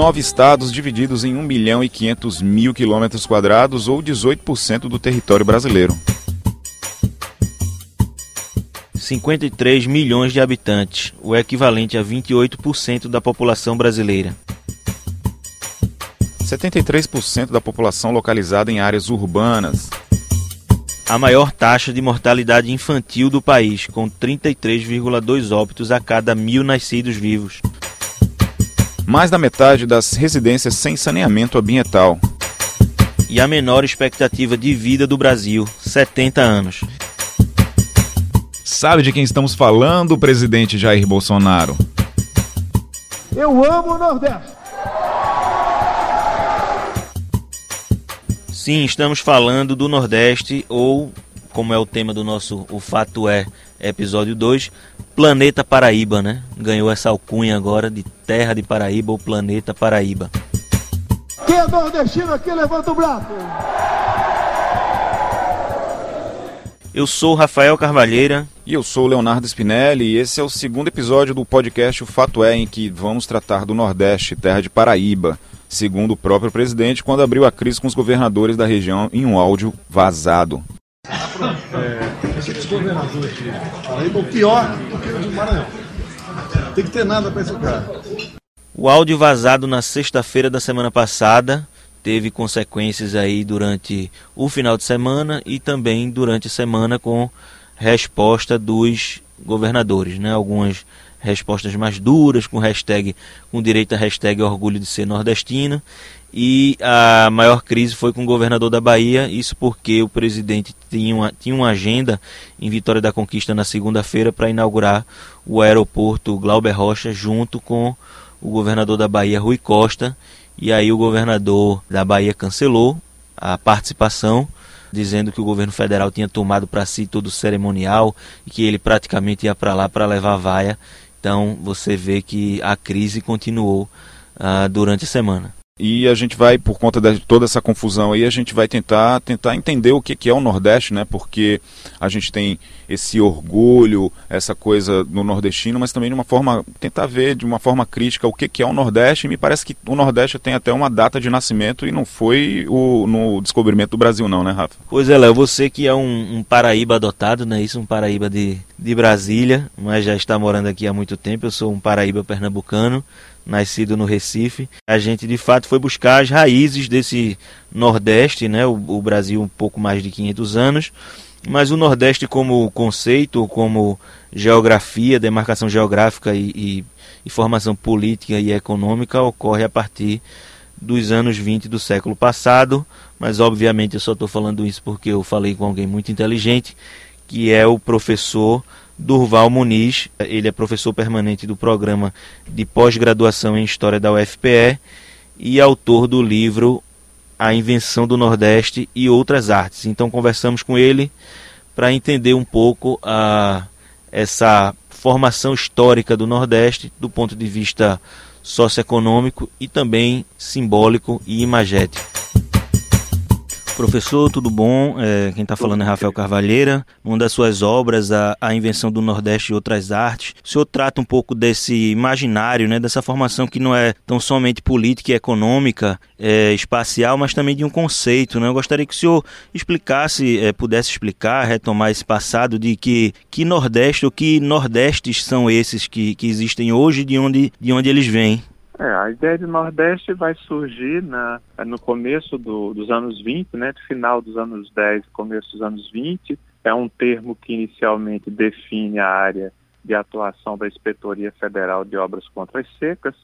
nove estados divididos em 1 milhão e 500 mil quilômetros quadrados, ou 18% do território brasileiro. 53 milhões de habitantes, o equivalente a 28% da população brasileira. 73% da população localizada em áreas urbanas. A maior taxa de mortalidade infantil do país, com 33,2 óbitos a cada mil nascidos vivos. Mais da metade das residências sem saneamento ambiental. E a menor expectativa de vida do Brasil, 70 anos. Sabe de quem estamos falando, presidente Jair Bolsonaro? Eu amo o Nordeste. Sim, estamos falando do Nordeste, ou, como é o tema do nosso O Fato É, episódio 2, Planeta Paraíba, né? Ganhou essa alcunha agora de Terra de Paraíba ou Planeta Paraíba. Quem é nordestino aqui, levanta o braço. Eu sou Rafael Carvalheira. E eu sou Leonardo Spinelli e esse é o segundo episódio do podcast O Fato É, em que vamos tratar do Nordeste, terra de Paraíba segundo o próprio presidente, quando abriu a crise com os governadores da região em um áudio vazado. É, Paraíba, o pior do que o de Maranhão. Tem que ter nada para esse cara. O áudio vazado na sexta-feira da semana passada teve consequências aí durante o final de semana e também durante a semana com resposta dos governadores, né? Algumas respostas mais duras, com hashtag, com direito a hashtag orgulho de ser nordestino. E a maior crise foi com o governador da Bahia, isso porque o presidente tinha uma, tinha uma agenda em Vitória da Conquista na segunda-feira para inaugurar o aeroporto Glauber Rocha junto com o governador da Bahia, Rui Costa. E aí o governador da Bahia cancelou a participação dizendo que o governo federal tinha tomado para si todo o cerimonial e que ele praticamente ia para lá para levar vaia então você vê que a crise continuou uh, durante a semana. E a gente vai, por conta de toda essa confusão aí, a gente vai tentar, tentar entender o que, que é o Nordeste, né? Porque a gente tem esse orgulho, essa coisa no nordestino, mas também de uma forma, tentar ver de uma forma crítica o que, que é o Nordeste. E me parece que o Nordeste tem até uma data de nascimento e não foi o, no descobrimento do Brasil, não, né, Rafa? Pois é, Léo, você que é um, um Paraíba adotado, né? Isso, um Paraíba de, de Brasília, mas já está morando aqui há muito tempo. Eu sou um Paraíba pernambucano nascido no Recife. A gente de fato foi buscar as raízes desse Nordeste, né? O, o, Brasil um pouco mais de 500 anos, mas o Nordeste como conceito, como geografia, demarcação geográfica e, e, e formação política e econômica ocorre a partir dos anos 20 do século passado, mas obviamente eu só estou falando isso porque eu falei com alguém muito inteligente, que é o professor Durval Muniz, ele é professor permanente do programa de pós-graduação em História da UFPE e autor do livro A Invenção do Nordeste e Outras Artes. Então conversamos com ele para entender um pouco a, essa formação histórica do Nordeste do ponto de vista socioeconômico e também simbólico e imagético. Professor, tudo bom? É, quem está falando é Rafael Carvalheira. Uma das suas obras, a, a, Invenção do Nordeste e Outras Artes, o senhor trata um pouco desse imaginário, né, dessa formação que não é tão somente política e econômica, é, espacial, mas também de um conceito. Né? Eu gostaria que o senhor explicasse, é, pudesse explicar, retomar esse passado de que, que Nordeste ou que Nordestes são esses que, que existem hoje, de onde, de onde eles vêm. É, a ideia de Nordeste vai surgir na, no começo do, dos anos 20, né, final dos anos 10 começo dos anos 20. É um termo que inicialmente define a área de atuação da Inspetoria Federal de Obras contra as Secas,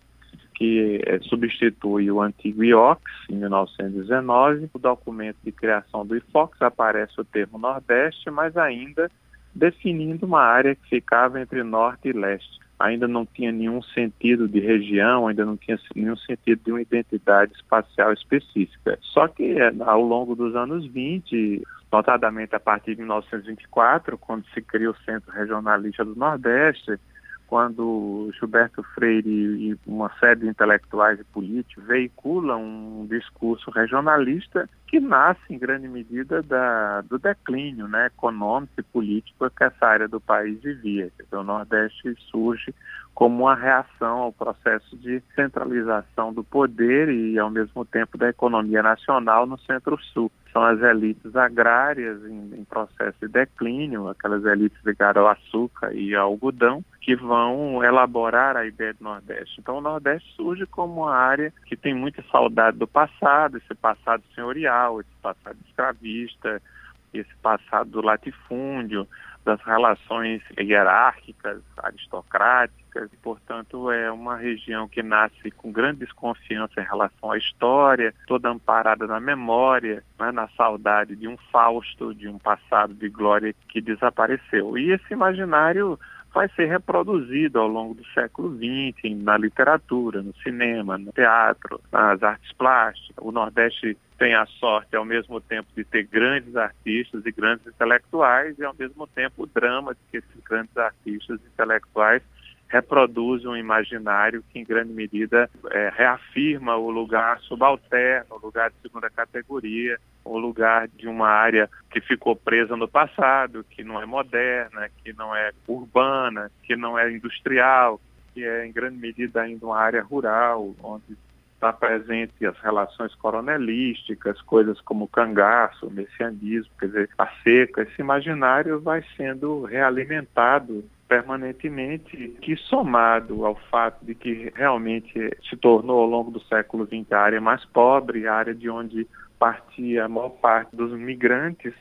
que é, substitui o antigo IOX, em 1919. No documento de criação do IFOX aparece o termo Nordeste, mas ainda definindo uma área que ficava entre Norte e Leste ainda não tinha nenhum sentido de região, ainda não tinha nenhum sentido de uma identidade espacial específica. Só que é, ao longo dos anos 20, notadamente a partir de 1924, quando se cria o Centro Regionalista do Nordeste, quando Gilberto Freire e uma série de intelectuais e políticos veiculam um discurso regionalista que nasce em grande medida da, do declínio né, econômico e político que essa área do país vivia. Dizer, o Nordeste surge como uma reação ao processo de centralização do poder e, ao mesmo tempo, da economia nacional no Centro-Sul. São as elites agrárias em, em, processo de declínio, aquelas elites ligadas ao açúcar e ao algodão, que vão elaborar a ideia do Nordeste. Então, o Nordeste surge como uma área que tem muita saudade do passado, esse passado senhorial, esse passado escravista, esse passado do latifúndio, das relações hierárquicas, aristocráticas, e, portanto, é uma região que nasce com grande desconfiança em relação à história, toda amparada na memória, né, na saudade de um Fausto, de um passado de glória que desapareceu. E esse imaginário vai ser reproduzido ao longo do século XX na literatura, no cinema, no teatro, nas artes plásticas. O Nordeste tem a sorte, ao mesmo tempo, de ter grandes artistas e grandes intelectuais, e, ao mesmo tempo, o drama de que esses grandes artistas e intelectuais reproduzem um imaginário que, em grande medida, é, reafirma o lugar subalterno, o lugar de segunda categoria, o lugar de uma área que ficou presa no passado, que não é moderna, que não é urbana, que não é industrial, que é, em grande medida, ainda uma área rural, onde está presente as relações coronelísticas, coisas como cangaço, messianismo, quer dizer, a seca, esse imaginário vai sendo realimentado permanentemente, que somado ao fato de que realmente se tornou ao longo do século XX a área mais pobre, a área de onde partia a maior parte dos migrantes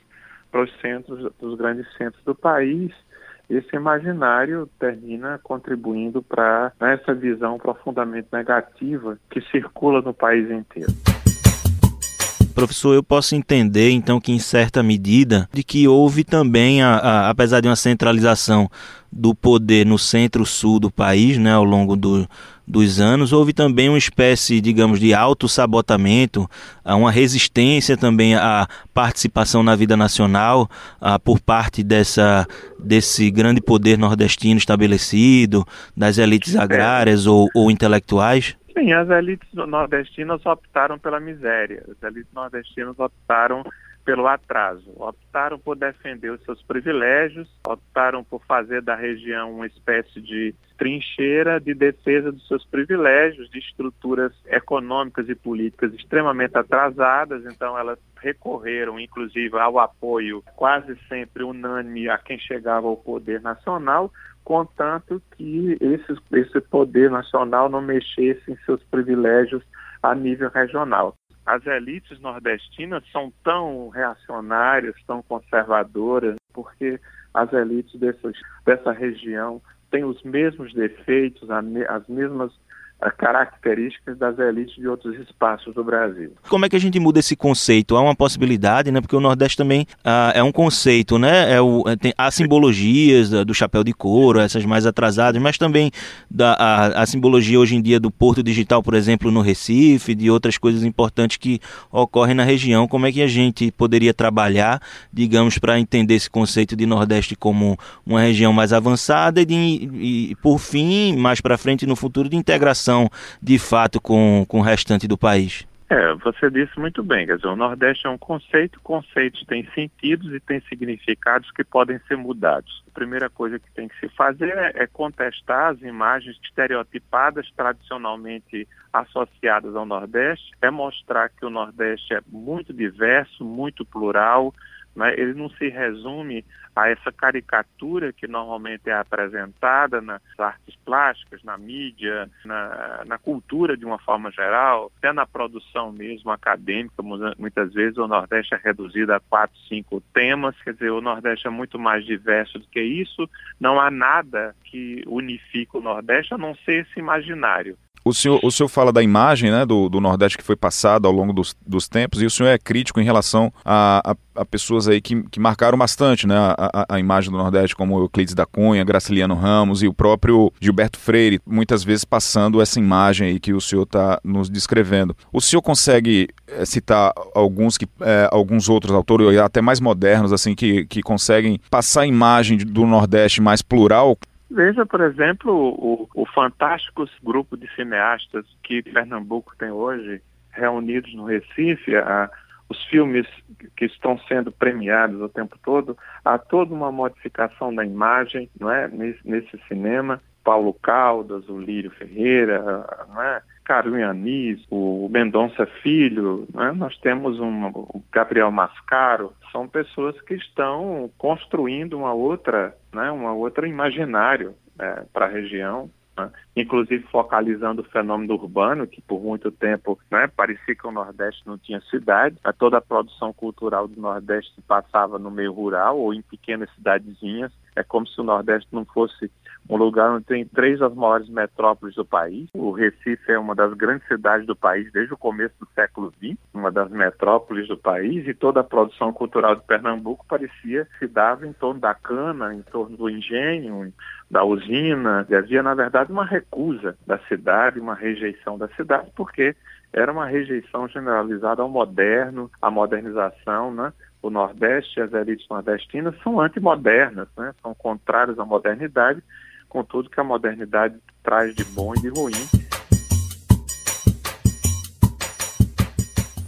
para os centros, dos grandes centros do país, esse imaginário termina contribuindo para essa visão profundamente negativa que circula no país inteiro. Professor, eu posso entender então que em certa medida de que houve também, a, a, apesar de uma centralização do poder no centro-sul do país, né, ao longo do, dos anos, houve também uma espécie, digamos, de auto-sabotamento, uma resistência também à participação na vida nacional por parte dessa, desse grande poder nordestino estabelecido, das elites agrárias ou, ou intelectuais? Sim, as elites nordestinas optaram pela miséria, as elites nordestinas optaram pelo atraso, optaram por defender os seus privilégios, optaram por fazer da região uma espécie de trincheira de defesa dos seus privilégios, de estruturas econômicas e políticas extremamente atrasadas, então elas recorreram inclusive ao apoio quase sempre unânime a quem chegava ao poder nacional, contanto que esse, esse poder nacional não mexesse em seus privilégios a nível regional. As elites nordestinas são tão reacionárias, tão conservadoras, porque as elites dessas, dessa região têm os mesmos defeitos, as mesmas características das elites de outros espaços do Brasil. Como é que a gente muda esse conceito? Há uma possibilidade, né? Porque o Nordeste também ah, é um conceito, né? É o, é, tem, há simbologias do chapéu de couro, essas mais atrasadas, mas também da, a, a, simbologia hoje em dia do Porto Digital, por exemplo, no Recife, de outras coisas importantes que ocorrem na região. Como é que a gente poderia trabalhar, digamos, para entender esse conceito de Nordeste como uma região mais avançada e, de, e por fim, mais para frente no futuro, de integração relação de fato com, com o restante do país? É, você disse muito bem, quer dizer, o Nordeste é um conceito, conceitos têm sentidos e têm significados que podem ser mudados. A primeira coisa que tem que se fazer é, é contestar as imagens estereotipadas tradicionalmente associadas ao Nordeste, é mostrar que o Nordeste é muito diverso, muito plural, né? Ele não se resume a essa caricatura que normalmente é apresentada nas artes plásticas, na mídia, na, na cultura de uma forma geral, até na produção mesmo acadêmica. Muitas vezes o Nordeste é reduzido a quatro, cinco temas, quer dizer, o Nordeste é muito mais diverso do que isso. Não há nada que unifique o Nordeste a não ser esse imaginário. O senhor, o senhor fala da imagem né, do, do Nordeste que foi passada ao longo dos, dos tempos e o senhor é crítico em relação a, a, a pessoas aí que, que marcaram bastante né, a, a, imagem do Nordeste, como Euclides da Cunha, Graciliano Ramos e o próprio Gilberto Freire, muitas vezes passando essa imagem aí que o senhor está nos descrevendo. O senhor consegue é, citar alguns, que, é, alguns outros autores, até mais modernos, assim, que, que conseguem passar a imagem do Nordeste mais plural Veja, por exemplo, o, o fantástico grupo de cineastas que Pernambuco tem hoje, reunidos no Recife, a, os filmes que estão sendo premiados o tempo todo, há toda uma modificação da imagem não é? nesse, nesse cinema. Paulo Caldas, o Lírio Ferreira, não é? Carunha Anis, o Mendonça Filho, né? nós temos um, o Gabriel Mascaro, são pessoas que estão construindo uma outra, né? uma outra imaginário é, para a região, né? inclusive focalizando o fenômeno urbano, que por muito tempo né, parecia que o Nordeste não tinha cidade, toda a produção cultural do Nordeste se passava no meio rural ou em pequenas cidadezinhas, é como se o Nordeste não fosse um lugar onde tem três das maiores metrópoles do país. O Recife é uma das grandes cidades do país desde o começo do século XX, uma das metrópoles do país, e toda a produção cultural de Pernambuco parecia se dava em torno da cana, em torno do engenho, da usina. E havia, na verdade, uma recusa da cidade, uma rejeição da cidade, porque era uma rejeição generalizada ao moderno, à modernização, né? O Nordeste e as elites nordestinas são antimodernas, né? são contrárias à modernidade com tudo que a modernidade traz de bom e de ruim.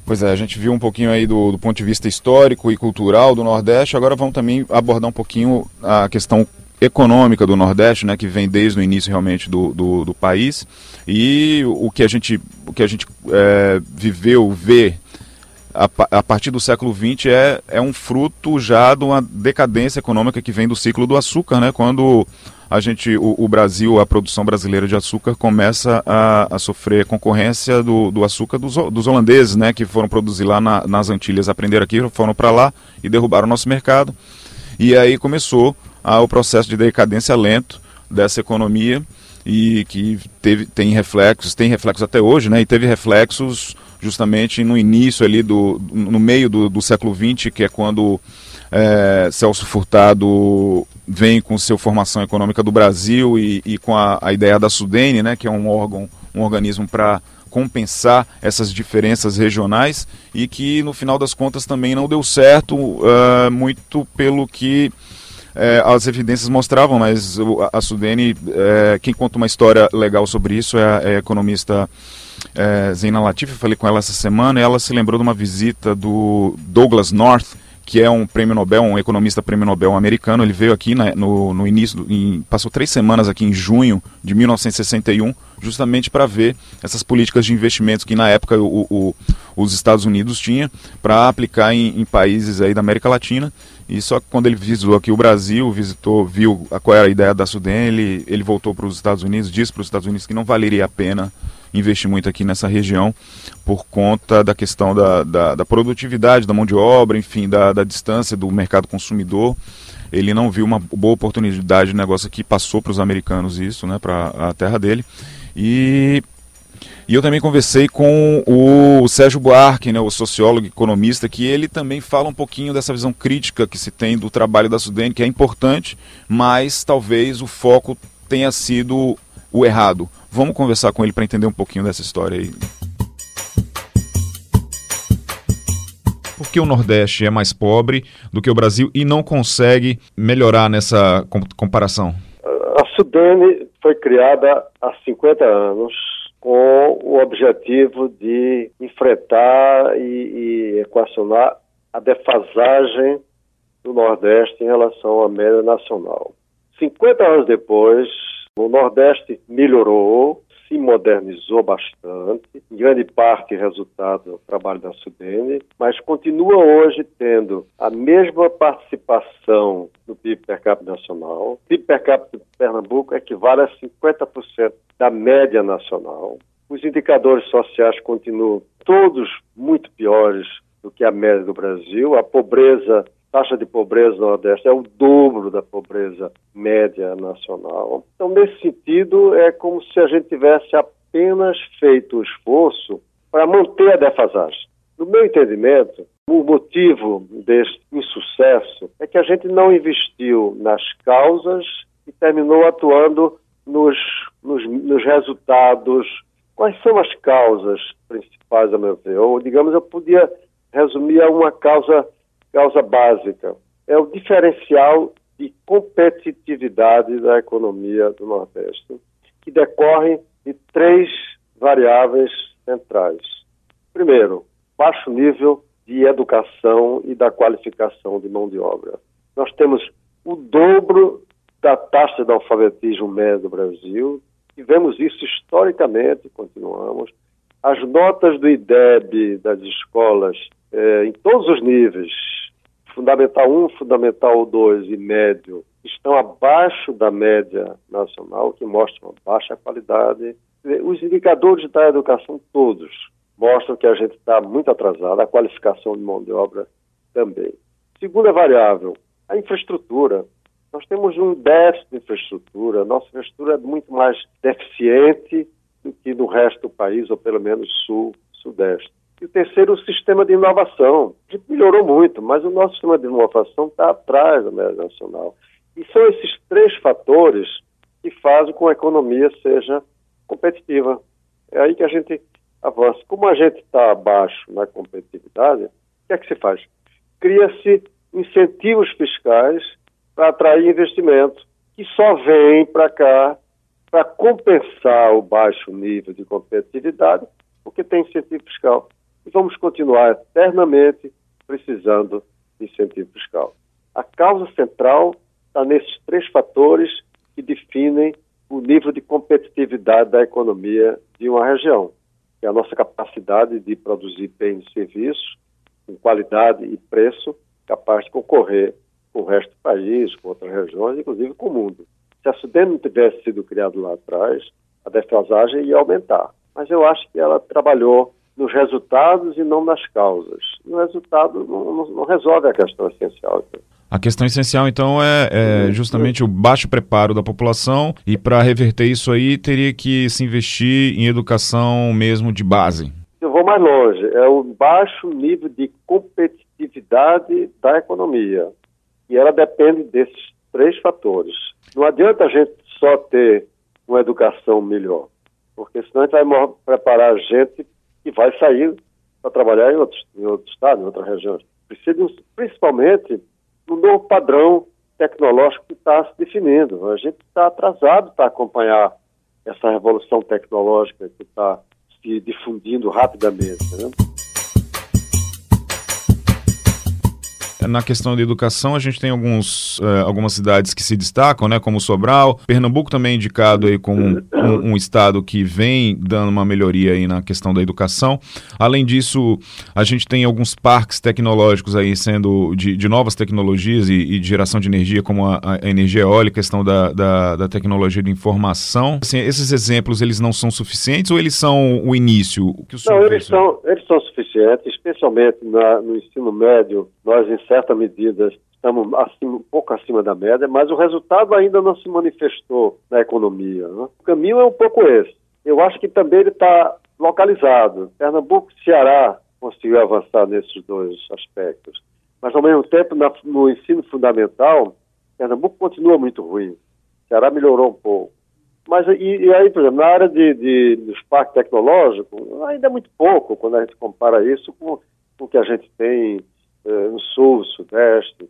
Pois é, a gente viu um pouquinho aí do, do, ponto de vista histórico e cultural do Nordeste, agora vamos também abordar um pouquinho a questão econômica do Nordeste, né, que vem desde o início realmente do, do, do país, e o que a gente, o que a gente é, viveu, vê a, a, partir do século XX é, é um fruto já de uma decadência econômica que vem do ciclo do açúcar, né, quando a gente, o, o, Brasil, a produção brasileira de açúcar começa a, a sofrer concorrência do, do açúcar dos, dos, holandeses, né, que foram produzir lá na, nas Antilhas, aprenderam aqui, foram para lá e derrubaram o nosso mercado. E aí começou a, o processo de decadência lento dessa economia e que teve, tem reflexos, tem reflexos até hoje, né, e teve reflexos justamente no início ali do, no meio do, do século XX, que é quando é, Celso Furtado vem com seu formação econômica do Brasil e, e com a, a, ideia da Sudene, né, que é um órgão, um organismo para compensar essas diferenças regionais e que no final das contas também não deu certo uh, muito pelo que uh, as evidências mostravam, mas a Sudene, uh, quem conta uma história legal sobre isso é a, é a economista é, Zena Latif, eu falei com ela essa semana e ela se lembrou de uma visita do Douglas North, que é um prêmio Nobel, um economista prêmio Nobel americano. Ele veio aqui né, no, no início, em, passou três semanas aqui em junho de 1961, justamente para ver essas políticas de investimentos que na época o, o, os Estados Unidos tinha para aplicar em, em, países aí da América Latina. E só quando ele visitou aqui o Brasil, visitou, viu qual era a ideia da Sudene, ele, ele voltou para os Estados Unidos, disse para os Estados Unidos que não valeria a pena investir muito aqui nessa região por conta da questão da, da, da produtividade da mão de obra, enfim, da, da distância do mercado consumidor. Ele não viu uma boa oportunidade de negócio aqui, passou para os americanos isso, né, para a terra dele. E e eu também conversei com o Sérgio Buarque, né, o sociólogo e economista, que ele também fala um pouquinho dessa visão crítica que se tem do trabalho da Sudene, que é importante, mas talvez o foco tenha sido o errado. Vamos conversar com ele para entender um pouquinho dessa história aí. Por que o Nordeste é mais pobre do que o Brasil e não consegue melhorar nessa comparação? A Sudene foi criada há 50 anos com o objetivo de enfrentar e, e equacionar a defasagem do Nordeste em relação à média nacional. 50 anos depois, o Nordeste melhorou, se modernizou bastante, em grande parte resultado do trabalho da Sudene, mas continua hoje tendo a mesma participação no PIB per capita nacional. O PIB per capita de Pernambuco equivale a 50% da média nacional. Os indicadores sociais continuam todos muito piores do que a média do Brasil. A pobreza taxa de pobreza no Nordeste é o dobro da pobreza média nacional. Então, nesse sentido, é como se a gente tivesse apenas feito o esforço para manter a defasagem. No meu entendimento, o motivo deste insucesso é que a gente não investiu nas causas e terminou atuando nos, nos, nos resultados. Quais são as causas principais, a meu ver? Ou, digamos, eu podia resumir a uma causa causa básica. É o diferencial de competitividade da economia do Nordeste, que decorrem de três variáveis centrais. Primeiro, baixo nível de educação e da qualificação de mão de obra. Nós temos o dobro da taxa de alfabetismo médio do Brasil, tivemos isso historicamente, continuamos. As notas do IDEB das escolas, eh, em todos os níveis, Fundamental 1, Fundamental 2 e médio, estão abaixo da média nacional, que mostram baixa qualidade. Os indicadores da educação todos mostram que a gente está muito atrasado, a qualificação de mão de obra também. Segunda variável, a infraestrutura. Nós temos um déficit de infraestrutura, nossa infraestrutura é muito mais deficiente do que no resto do país, ou pelo menos sul, sudeste. E o terceiro, o sistema de inovação. Gente melhorou muito, mas o nosso sistema de inovação está atrás da média nacional. E são esses três fatores que fazem com que a economia seja competitiva. É aí que a gente avança. Como a gente está abaixo na competitividade, o que é que se faz? Cria-se incentivos fiscais para atrair investimento, que só vem para cá para compensar o baixo nível de competitividade, porque tem incentivo fiscal. E vamos continuar eternamente precisando de incentivo fiscal. A causa central está nesses três fatores que definem o nível de competitividade da economia de uma região, que é a nossa capacidade de produzir bens e serviços com qualidade e preço capaz de concorrer com o resto do país, com outras regiões, inclusive com o mundo. Se a Sudene não tivesse sido criado lá atrás, a defasagem ia aumentar. Mas eu acho que ela trabalhou nos resultados e não nas causas. O resultado não, não, não resolve a questão essencial. A questão essencial, então, é, é justamente o baixo preparo da população e para reverter isso aí teria que se investir em educação mesmo de base. Eu vou mais longe, é o baixo nível de competitividade da economia. E ela depende desses três fatores. Não adianta a gente só ter uma educação melhor, porque senão a gente vai preparar a gente que vai sair para trabalhar em outros, em outros estados, em outras regiões. Precisa, principalmente, no novo padrão tecnológico que está se definindo. A gente está atrasado para acompanhar essa revolução tecnológica que está se difundindo rapidamente. Né? Na questão da educação, a gente tem alguns, uh, algumas cidades que se destacam, né, como Sobral. Pernambuco também é indicado aí como um, um, um, estado que vem dando uma melhoria aí na questão da educação. Além disso, a gente tem alguns parques tecnológicos aí sendo de, de novas tecnologias e, e, de geração de energia, como a, a energia eólica, questão da, da, da, tecnologia de informação. Assim, esses exemplos, eles não são suficientes ou eles são o início? O que o senhor não, eles são, são suficientes, especialmente na, no ensino médio, nós em certa medida estamos acima, um pouco acima da média, mas o resultado ainda não se manifestou na economia. Né? O caminho é um pouco esse. Eu acho que também ele está localizado. Pernambuco e Ceará conseguiu avançar nesses dois aspectos. Mas, ao mesmo tempo, na, no ensino fundamental, Pernambuco continua muito ruim. Ceará melhorou um pouco. Mas, e, e aí, por exemplo, na área de, de, dos parques ainda é muito pouco quando a gente compara isso com, com o que a gente tem eh, no sul, sudeste.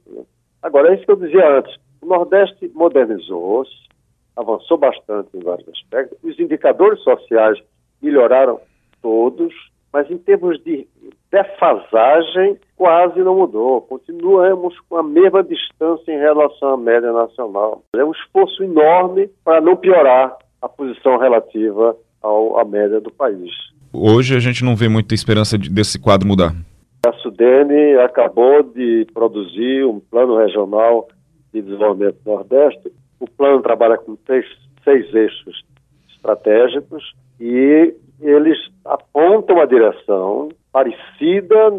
Agora, é isso que eu dizia antes. O Nordeste modernizou-se, avançou bastante em vários aspectos. Os indicadores sociais melhoraram todos, mas em termos de defasagem, quase não mudou. Continuamos com a mesma distância em relação à média nacional. É um esforço enorme para não piorar a posição relativa ao, à média do país. Hoje a gente não vê muita esperança de, desse quadro mudar. A Sudene acabou de produzir um plano regional de desenvolvimento do Nordeste. O plano trabalha com três, seis eixos estratégicos e eles apontam a direção parecida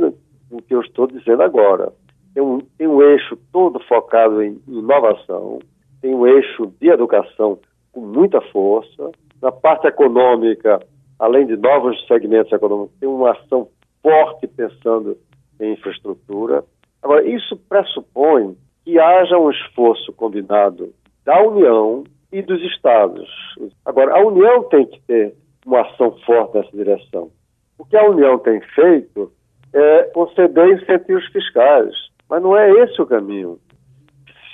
com o que eu estou dizendo agora. Tem um, tem um eixo todo focado em inovação, tem um eixo de educação com muita força. Na parte econômica, além de novos segmentos econômicos, tem uma ação forte pensando em infraestrutura. Agora, isso pressupõe que haja um esforço combinado da União e dos Estados. Agora, a União tem que ter uma ação forte nessa direção. O que a União tem feito é conceder incentivos fiscais, mas não é esse o caminho.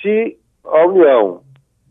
Se a União,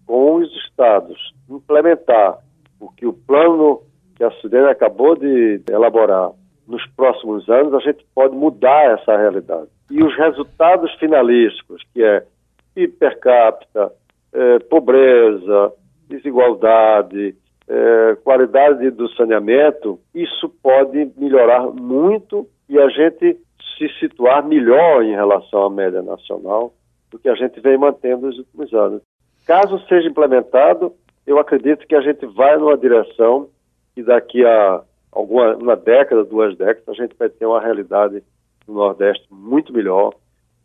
com os estados, implementar o que o plano que a Sudene acabou de elaborar nos próximos anos, a gente pode mudar essa realidade. E os resultados finalísticos, que é PIB per capita, eh, pobreza, desigualdade, eh, qualidade do saneamento, isso pode melhorar muito e a gente se situar melhor em relação à média nacional do que a gente vem mantendo nos últimos anos. Caso seja implementado, eu acredito que a gente vai numa direção que daqui a alguma uma década, duas décadas, a gente vai ter uma realidade no Nordeste muito melhor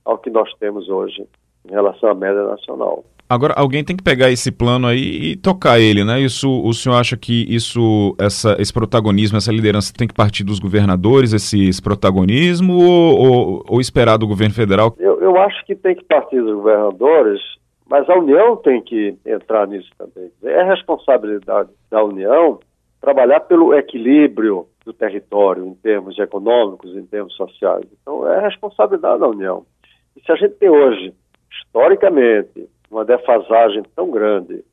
ao que nós temos hoje em relação à média nacional. Agora, alguém tem que pegar esse plano aí e tocar ele, né? Isso, o senhor acha que isso, essa, esse protagonismo, essa liderança tem que partir dos governadores, esse, esse protagonismo, ou, ou, ou, esperar do governo federal? Eu, eu acho que tem que partir dos governadores, mas a União tem que entrar nisso também. É responsabilidade da União trabalhar pelo equilíbrio do território em termos econômicos, em termos sociais. Então, é responsabilidade da União. E se a gente tem hoje, historicamente, uma defasagem tão grande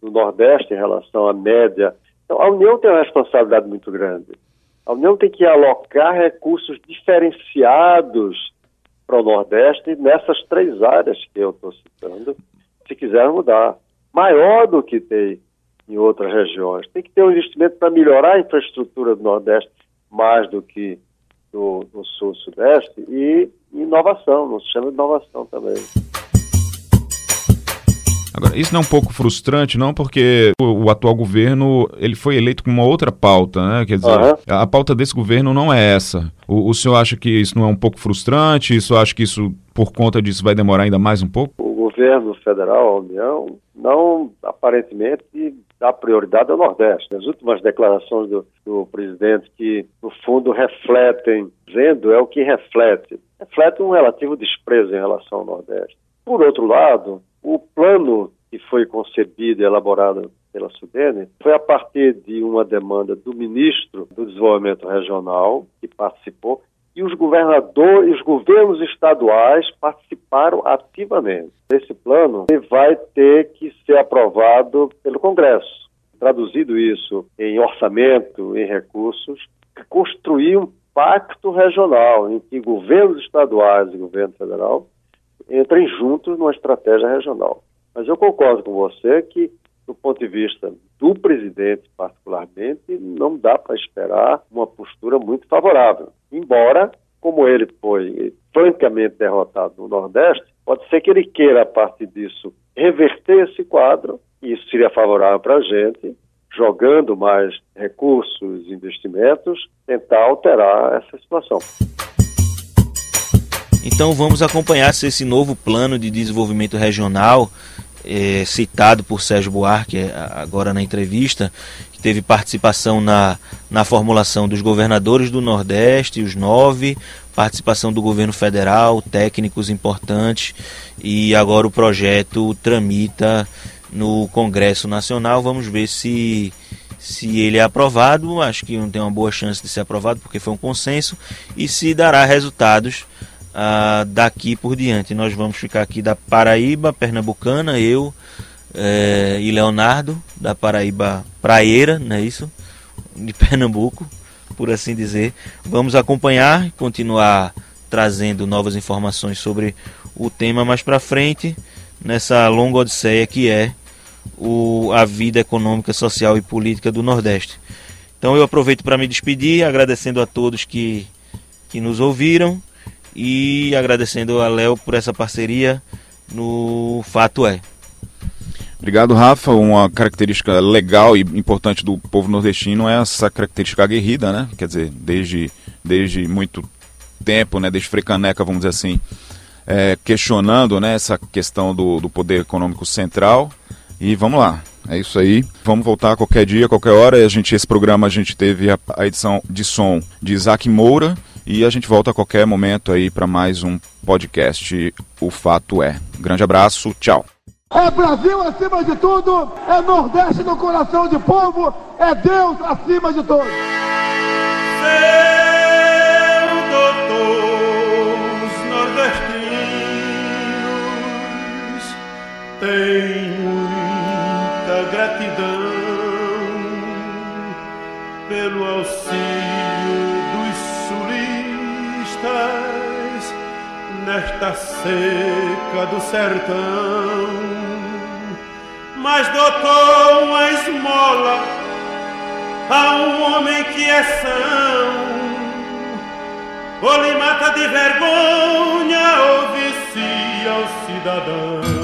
do Nordeste em relação à média. Então, a União tem uma responsabilidade muito grande. A União tem que alocar recursos diferenciados para o Nordeste nessas três áreas que eu estou citando, se quiser mudar. Maior do que tem em outras regiões. Tem que ter um investimento para melhorar a infraestrutura do Nordeste mais do que do, do Sul-Sudeste e inovação, no sistema de inovação também. Agora, isso não é um pouco frustrante, não? Porque o, o, atual governo ele foi eleito com uma outra pauta, né? Quer dizer, uhum. a, a pauta desse governo não é essa. O, o senhor acha que isso não é um pouco frustrante? Isso acha que isso, por conta disso, vai demorar ainda mais um pouco? O governo federal, a União, não aparentemente dá prioridade ao Nordeste. As últimas declarações do, do presidente, que no fundo refletem, dizendo é o que reflete, reflete um relativo desprezo em relação ao Nordeste. Por outro lado, o plano que foi concebido e elaborado pela Sudene foi a partir de uma demanda do ministro do Desenvolvimento Regional, que participou, e os governadores, os governos estaduais participaram ativamente. Esse plano vai ter que ser aprovado pelo Congresso. Traduzido isso em orçamento, em recursos, construir um pacto regional em que governos estaduais e governo federal entrem juntos numa estratégia regional. Mas eu concordo com você que, do ponto de vista do presidente, particularmente, não dá para esperar uma postura muito favorável. Embora, como ele foi francamente derrotado no Nordeste, pode ser que ele queira, a partir disso, reverter esse quadro, e isso seria favorável para a gente, jogando mais recursos, investimentos, tentar alterar essa situação. Então vamos acompanhar se esse novo plano de desenvolvimento regional, é, citado por Sérgio Buarque é, agora na entrevista, que teve participação na, na formulação dos governadores do Nordeste, os nove, participação do governo federal, técnicos importantes, e agora o projeto tramita no Congresso Nacional. Vamos ver se se ele é aprovado, acho que não tem uma boa chance de ser aprovado porque foi um consenso, e se dará resultados ah, daqui por diante. Nós vamos ficar aqui da Paraíba Pernambucana, eu é, e Leonardo, da Paraíba Praeira, não é isso? De Pernambuco, por assim dizer. Vamos acompanhar e continuar trazendo novas informações sobre o tema mais para frente, nessa longa odisseia que é o, a vida econômica, social e política do Nordeste. Então eu aproveito para me despedir, agradecendo a todos que, que nos ouviram e agradecendo a Léo por essa parceria no Fato É. Obrigado, Rafa. Uma característica legal e importante do povo nordestino é essa característica aguerrida, né? Quer dizer, desde, desde muito tempo, né? Desde Frecaneca, vamos dizer assim, é, questionando né, essa questão do, do poder econômico central. E vamos lá, é isso aí. Vamos voltar qualquer dia, qualquer hora. A gente, esse programa a gente teve a, a edição de som de Isaac Moura e a gente volta a qualquer momento aí para mais um podcast. O fato é. Grande abraço, tchau. É Brasil acima de tudo, é Nordeste no coração de povo, é Deus acima de todos. Nesta seca do sertão. Mas doutor uma esmola a um homem que é são ou lhe mata de vergonha ou vicia o cidadão.